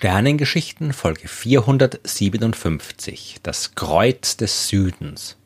Sternengeschichten Folge 457 Das Kreuz des Südens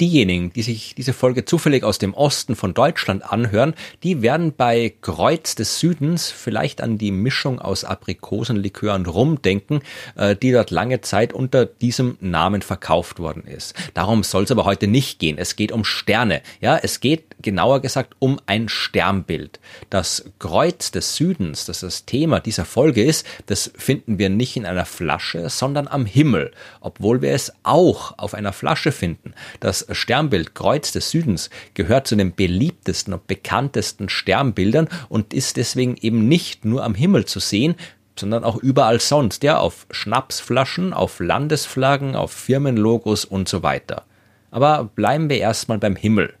diejenigen, die sich diese Folge zufällig aus dem Osten von Deutschland anhören, die werden bei Kreuz des Südens vielleicht an die Mischung aus Aprikosenlikör und Rum denken, äh, die dort lange Zeit unter diesem Namen verkauft worden ist. Darum soll es aber heute nicht gehen. Es geht um Sterne. Ja, es geht genauer gesagt um ein Sternbild. Das Kreuz des Südens, das das Thema dieser Folge ist, das finden wir nicht in einer Flasche, sondern am Himmel, obwohl wir es auch auf einer Flasche finden. Das Sternbild Kreuz des Südens gehört zu den beliebtesten und bekanntesten Sternbildern und ist deswegen eben nicht nur am Himmel zu sehen, sondern auch überall sonst, ja, auf Schnapsflaschen, auf Landesflaggen, auf Firmenlogos und so weiter. Aber bleiben wir erstmal beim Himmel.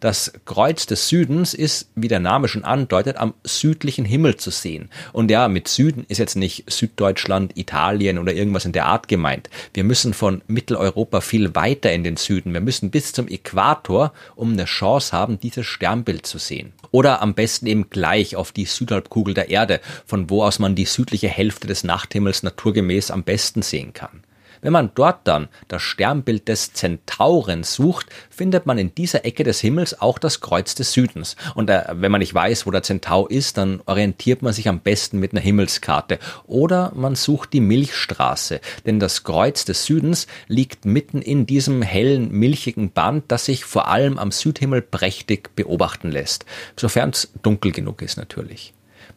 Das Kreuz des Südens ist, wie der Name schon andeutet, am südlichen Himmel zu sehen. Und ja, mit Süden ist jetzt nicht Süddeutschland, Italien oder irgendwas in der Art gemeint. Wir müssen von Mitteleuropa viel weiter in den Süden. Wir müssen bis zum Äquator, um eine Chance haben, dieses Sternbild zu sehen. Oder am besten eben gleich auf die Südhalbkugel der Erde, von wo aus man die südliche Hälfte des Nachthimmels naturgemäß am besten sehen kann. Wenn man dort dann das Sternbild des Zentauren sucht, findet man in dieser Ecke des Himmels auch das Kreuz des Südens. Und äh, wenn man nicht weiß, wo der Zentaur ist, dann orientiert man sich am besten mit einer Himmelskarte. Oder man sucht die Milchstraße, denn das Kreuz des Südens liegt mitten in diesem hellen, milchigen Band, das sich vor allem am Südhimmel prächtig beobachten lässt, sofern es dunkel genug ist natürlich.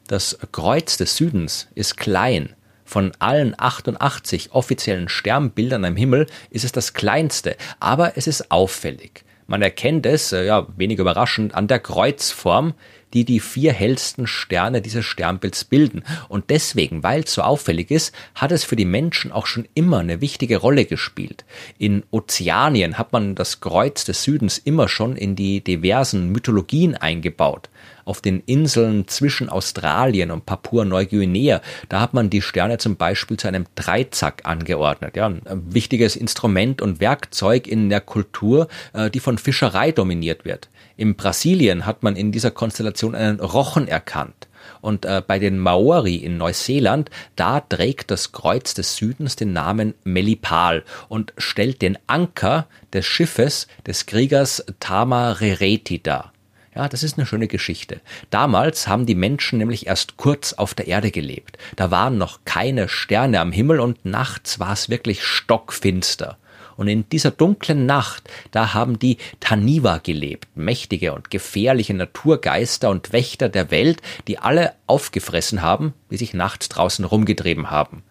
Das Kreuz des Südens ist klein, von allen 88 offiziellen Sternbildern am Himmel ist es das kleinste, aber es ist auffällig. Man erkennt es, äh, ja, wenig überraschend, an der Kreuzform, die die vier hellsten Sterne dieses Sternbilds bilden. Und deswegen, weil es so auffällig ist, hat es für die Menschen auch schon immer eine wichtige Rolle gespielt. In Ozeanien hat man das Kreuz des Südens immer schon in die diversen Mythologien eingebaut auf den Inseln zwischen Australien und Papua-Neuguinea, da hat man die Sterne zum Beispiel zu einem Dreizack angeordnet. Ja, ein wichtiges Instrument und Werkzeug in der Kultur, äh, die von Fischerei dominiert wird. In Brasilien hat man in dieser Konstellation einen Rochen erkannt. Und äh, bei den Maori in Neuseeland, da trägt das Kreuz des Südens den Namen Melipal und stellt den Anker des Schiffes des Kriegers Tama Rereti dar. Ja, das ist eine schöne Geschichte. Damals haben die Menschen nämlich erst kurz auf der Erde gelebt. Da waren noch keine Sterne am Himmel und nachts war es wirklich stockfinster. Und in dieser dunklen Nacht, da haben die Taniwa gelebt, mächtige und gefährliche Naturgeister und Wächter der Welt, die alle aufgefressen haben, die sich nachts draußen rumgetrieben haben.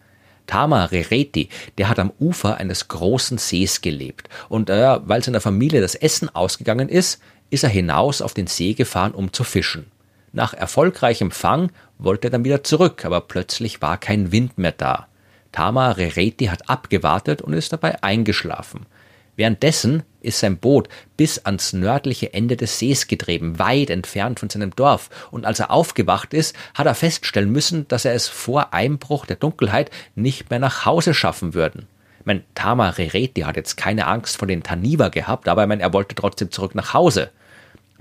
Tama Rereti, der hat am Ufer eines großen Sees gelebt. Und äh, weil seiner Familie das Essen ausgegangen ist, ist er hinaus auf den See gefahren, um zu fischen. Nach erfolgreichem Fang wollte er dann wieder zurück, aber plötzlich war kein Wind mehr da. Tama Rereti hat abgewartet und ist dabei eingeschlafen. Währenddessen ist sein Boot bis ans nördliche Ende des Sees getrieben, weit entfernt von seinem Dorf, und als er aufgewacht ist, hat er feststellen müssen, dass er es vor Einbruch der Dunkelheit nicht mehr nach Hause schaffen würden. Mein Tama Rereti hat jetzt keine Angst vor den Taniva gehabt, aber mein, er wollte trotzdem zurück nach Hause.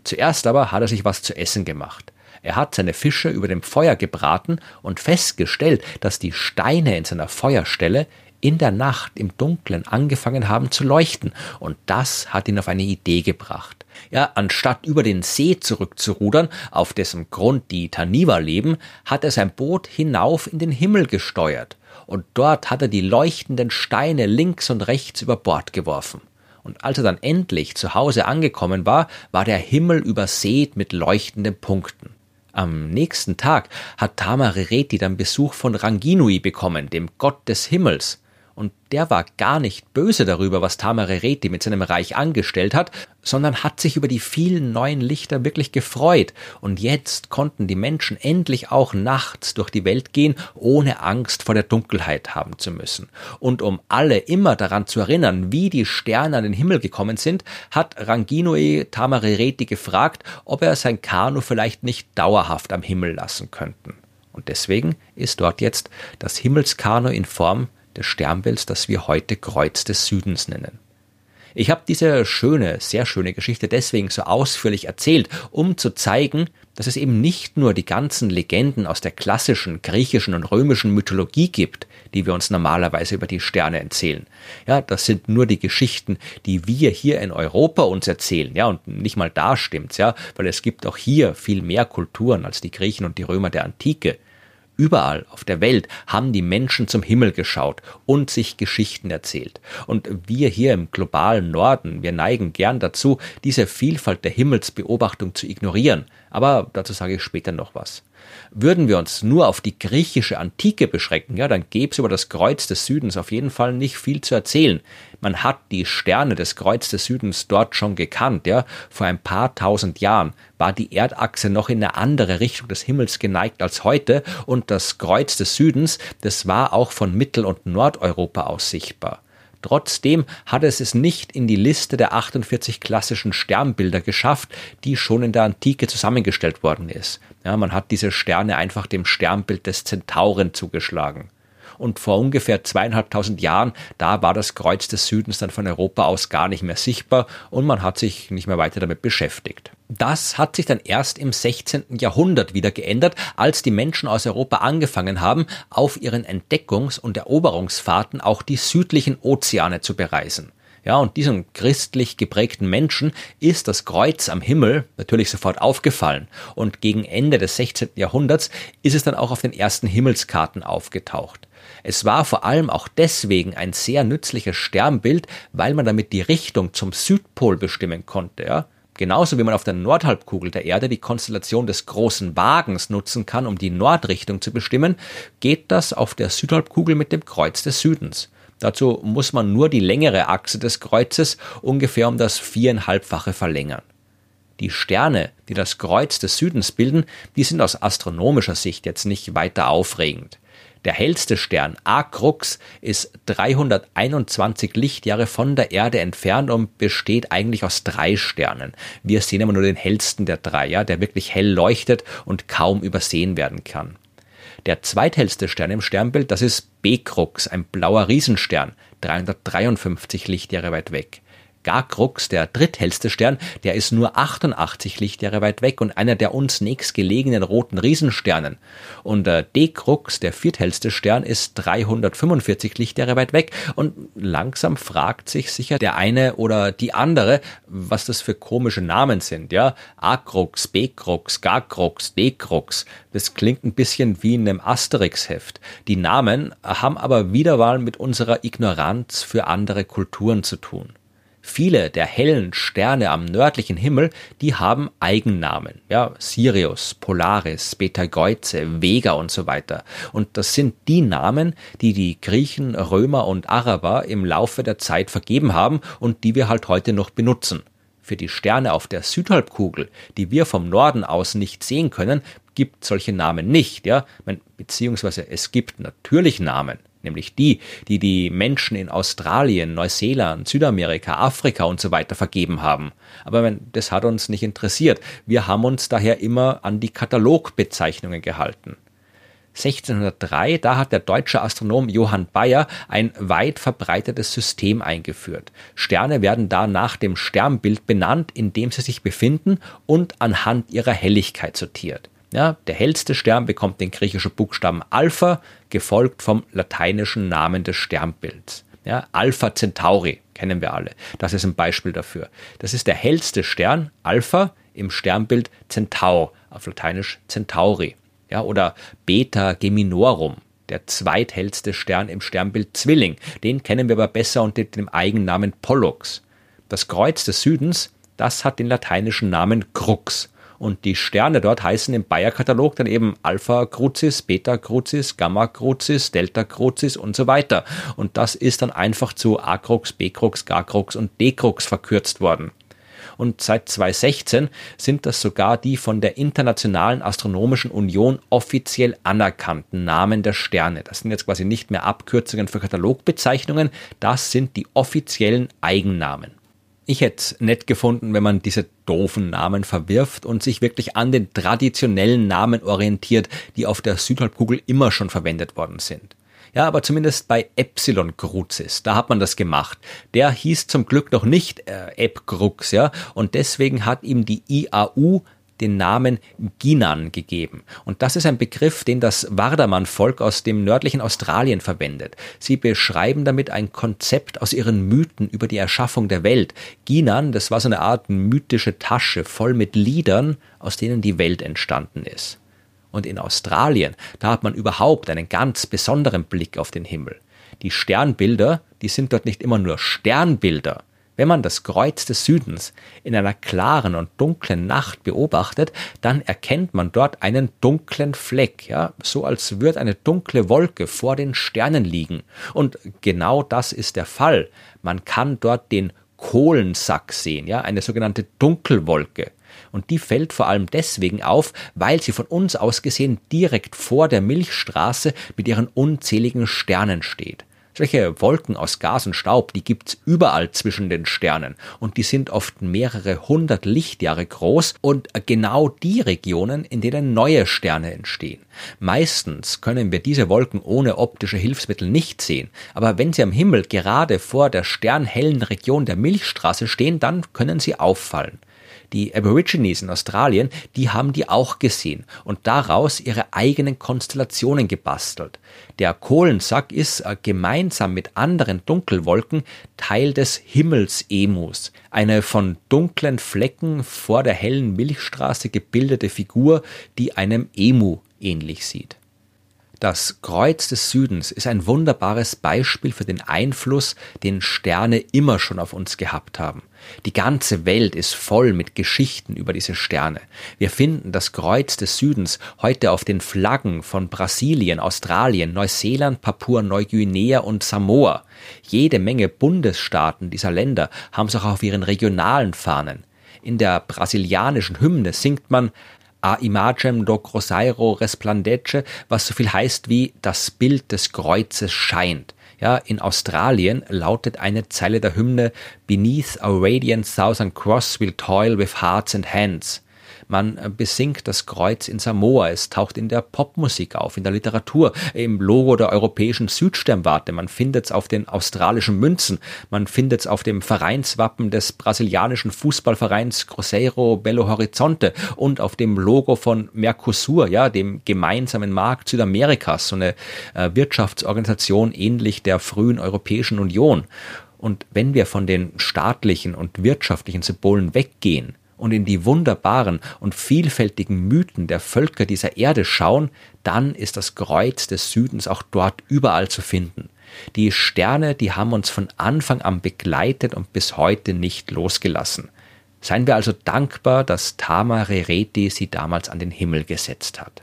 Zuerst aber hat er sich was zu essen gemacht. Er hat seine Fische über dem Feuer gebraten und festgestellt, dass die Steine in seiner Feuerstelle in der Nacht im Dunkeln angefangen haben zu leuchten, und das hat ihn auf eine Idee gebracht. Ja, anstatt über den See zurückzurudern, auf dessen Grund die Taniva leben, hat er sein Boot hinauf in den Himmel gesteuert, und dort hat er die leuchtenden Steine links und rechts über Bord geworfen. Und als er dann endlich zu Hause angekommen war, war der Himmel übersät mit leuchtenden Punkten. Am nächsten Tag hat Tamarereti dann Besuch von Ranginui bekommen, dem Gott des Himmels, und der war gar nicht böse darüber, was Tamarereti mit seinem Reich angestellt hat, sondern hat sich über die vielen neuen Lichter wirklich gefreut. Und jetzt konnten die Menschen endlich auch nachts durch die Welt gehen, ohne Angst vor der Dunkelheit haben zu müssen. Und um alle immer daran zu erinnern, wie die Sterne an den Himmel gekommen sind, hat Ranginui Tamarereti gefragt, ob er sein Kanu vielleicht nicht dauerhaft am Himmel lassen könnten. Und deswegen ist dort jetzt das Himmelskanu in Form des Sternbilds, das wir heute Kreuz des Südens nennen. Ich habe diese schöne, sehr schöne Geschichte deswegen so ausführlich erzählt, um zu zeigen, dass es eben nicht nur die ganzen Legenden aus der klassischen griechischen und römischen Mythologie gibt, die wir uns normalerweise über die Sterne erzählen. Ja, das sind nur die Geschichten, die wir hier in Europa uns erzählen. Ja, und nicht mal da stimmt's, ja, weil es gibt auch hier viel mehr Kulturen als die Griechen und die Römer der Antike. Überall auf der Welt haben die Menschen zum Himmel geschaut und sich Geschichten erzählt. Und wir hier im globalen Norden, wir neigen gern dazu, diese Vielfalt der Himmelsbeobachtung zu ignorieren. Aber dazu sage ich später noch was. Würden wir uns nur auf die griechische Antike beschränken, ja, dann gäbe es über das Kreuz des Südens auf jeden Fall nicht viel zu erzählen. Man hat die Sterne des Kreuz des Südens dort schon gekannt, ja. Vor ein paar tausend Jahren war die Erdachse noch in eine andere Richtung des Himmels geneigt als heute und das Kreuz des Südens, das war auch von Mittel- und Nordeuropa aus sichtbar. Trotzdem hat es es nicht in die Liste der 48 klassischen Sternbilder geschafft, die schon in der Antike zusammengestellt worden ist. Ja, man hat diese Sterne einfach dem Sternbild des Zentauren zugeschlagen. Und vor ungefähr zweieinhalbtausend Jahren, da war das Kreuz des Südens dann von Europa aus gar nicht mehr sichtbar und man hat sich nicht mehr weiter damit beschäftigt. Das hat sich dann erst im 16. Jahrhundert wieder geändert, als die Menschen aus Europa angefangen haben, auf ihren Entdeckungs- und Eroberungsfahrten auch die südlichen Ozeane zu bereisen. Ja, und diesen christlich geprägten Menschen ist das Kreuz am Himmel natürlich sofort aufgefallen. Und gegen Ende des 16. Jahrhunderts ist es dann auch auf den ersten Himmelskarten aufgetaucht. Es war vor allem auch deswegen ein sehr nützliches Sternbild, weil man damit die Richtung zum Südpol bestimmen konnte. Ja? Genauso wie man auf der Nordhalbkugel der Erde die Konstellation des großen Wagens nutzen kann, um die Nordrichtung zu bestimmen, geht das auf der Südhalbkugel mit dem Kreuz des Südens. Dazu muss man nur die längere Achse des Kreuzes ungefähr um das viereinhalbfache verlängern. Die Sterne, die das Kreuz des Südens bilden, die sind aus astronomischer Sicht jetzt nicht weiter aufregend. Der hellste Stern, A Crux, ist 321 Lichtjahre von der Erde entfernt und besteht eigentlich aus drei Sternen. Wir sehen immer nur den hellsten der drei, ja, der wirklich hell leuchtet und kaum übersehen werden kann. Der zweithellste Stern im Sternbild, das ist B Crux, ein blauer Riesenstern, 353 Lichtjahre weit weg. Garkrux, der dritthellste Stern, der ist nur 88 Lichtjahre weit weg und einer der uns nächstgelegenen roten Riesensternen. Und äh, D-Crux, der vierthellste Stern, ist 345 Lichtjahre weit weg und langsam fragt sich sicher der eine oder die andere, was das für komische Namen sind, ja? A-Crux, B-Crux, Garkrux, D-Crux. Das klingt ein bisschen wie in einem Asterix-Heft. Die Namen haben aber wieder mal mit unserer Ignoranz für andere Kulturen zu tun. Viele der hellen Sterne am nördlichen Himmel, die haben Eigennamen. Ja, Sirius, Polaris, Betelgeuse, Vega und so weiter. Und das sind die Namen, die die Griechen, Römer und Araber im Laufe der Zeit vergeben haben und die wir halt heute noch benutzen. Für die Sterne auf der Südhalbkugel, die wir vom Norden aus nicht sehen können, gibt solche Namen nicht, ja, beziehungsweise es gibt natürlich Namen nämlich die, die die Menschen in Australien, Neuseeland, Südamerika, Afrika und so weiter vergeben haben. Aber das hat uns nicht interessiert. Wir haben uns daher immer an die Katalogbezeichnungen gehalten. 1603, da hat der deutsche Astronom Johann Bayer ein weit verbreitetes System eingeführt. Sterne werden da nach dem Sternbild benannt, in dem sie sich befinden und anhand ihrer Helligkeit sortiert. Ja, der hellste Stern bekommt den griechischen Buchstaben Alpha, gefolgt vom lateinischen Namen des Sternbilds. Ja, Alpha Centauri kennen wir alle. Das ist ein Beispiel dafür. Das ist der hellste Stern, Alpha, im Sternbild Centaur, auf Lateinisch Centauri. Ja, oder Beta Geminorum, der zweithellste Stern im Sternbild Zwilling. Den kennen wir aber besser unter dem Eigennamen Pollux. Das Kreuz des Südens, das hat den lateinischen Namen Crux. Und die Sterne dort heißen im Bayer-Katalog dann eben Alpha Crucis, Beta Crucis, Gamma Crucis, Delta Crucis und so weiter. Und das ist dann einfach zu A Crux, B Crux, Gar Crux und D Crux verkürzt worden. Und seit 2016 sind das sogar die von der Internationalen Astronomischen Union offiziell anerkannten Namen der Sterne. Das sind jetzt quasi nicht mehr Abkürzungen für Katalogbezeichnungen, das sind die offiziellen Eigennamen. Ich hätte es nett gefunden, wenn man diese doofen Namen verwirft und sich wirklich an den traditionellen Namen orientiert, die auf der Südhalbkugel immer schon verwendet worden sind. Ja, aber zumindest bei Epsilon Crucis, da hat man das gemacht. Der hieß zum Glück noch nicht äh, Epcrux, ja, und deswegen hat ihm die IAU den Namen Ginan gegeben. Und das ist ein Begriff, den das Wardaman-Volk aus dem nördlichen Australien verwendet. Sie beschreiben damit ein Konzept aus ihren Mythen über die Erschaffung der Welt. Ginan, das war so eine Art mythische Tasche voll mit Liedern, aus denen die Welt entstanden ist. Und in Australien, da hat man überhaupt einen ganz besonderen Blick auf den Himmel. Die Sternbilder, die sind dort nicht immer nur Sternbilder, wenn man das Kreuz des Südens in einer klaren und dunklen Nacht beobachtet, dann erkennt man dort einen dunklen Fleck, ja, so als würde eine dunkle Wolke vor den Sternen liegen. Und genau das ist der Fall. Man kann dort den Kohlensack sehen, ja, eine sogenannte Dunkelwolke. Und die fällt vor allem deswegen auf, weil sie von uns aus gesehen direkt vor der Milchstraße mit ihren unzähligen Sternen steht. Solche Wolken aus Gas und Staub, die gibt's überall zwischen den Sternen und die sind oft mehrere hundert Lichtjahre groß und genau die Regionen, in denen neue Sterne entstehen. Meistens können wir diese Wolken ohne optische Hilfsmittel nicht sehen, aber wenn sie am Himmel gerade vor der sternhellen Region der Milchstraße stehen, dann können sie auffallen. Die Aborigines in Australien, die haben die auch gesehen und daraus ihre eigenen Konstellationen gebastelt. Der Kohlensack ist äh, gemeinsam mit anderen Dunkelwolken Teil des Himmelsemus, eine von dunklen Flecken vor der hellen Milchstraße gebildete Figur, die einem Emu ähnlich sieht. Das Kreuz des Südens ist ein wunderbares Beispiel für den Einfluss, den Sterne immer schon auf uns gehabt haben. Die ganze Welt ist voll mit Geschichten über diese Sterne. Wir finden das Kreuz des Südens heute auf den Flaggen von Brasilien, Australien, Neuseeland, Papua-Neuguinea und Samoa. Jede Menge Bundesstaaten dieser Länder haben es auch auf ihren regionalen Fahnen. In der brasilianischen Hymne singt man a imagem do Cruzeiro resplandece, was so viel heißt wie das Bild des Kreuzes scheint. Ja, in Australien lautet eine Zeile der Hymne Beneath a radiant southern cross we'll toil with hearts and hands. Man äh, besingt das Kreuz in Samoa, es taucht in der Popmusik auf, in der Literatur, im Logo der europäischen Südsternwarte, man findet es auf den australischen Münzen, man findet es auf dem Vereinswappen des brasilianischen Fußballvereins Cruzeiro Belo Horizonte und auf dem Logo von Mercosur, ja, dem gemeinsamen Markt Südamerikas, so eine äh, Wirtschaftsorganisation ähnlich der frühen Europäischen Union. Und wenn wir von den staatlichen und wirtschaftlichen Symbolen weggehen, und in die wunderbaren und vielfältigen Mythen der Völker dieser Erde schauen, dann ist das Kreuz des Südens auch dort überall zu finden. Die Sterne, die haben uns von Anfang an begleitet und bis heute nicht losgelassen. Seien wir also dankbar, dass Tama Rereti sie damals an den Himmel gesetzt hat.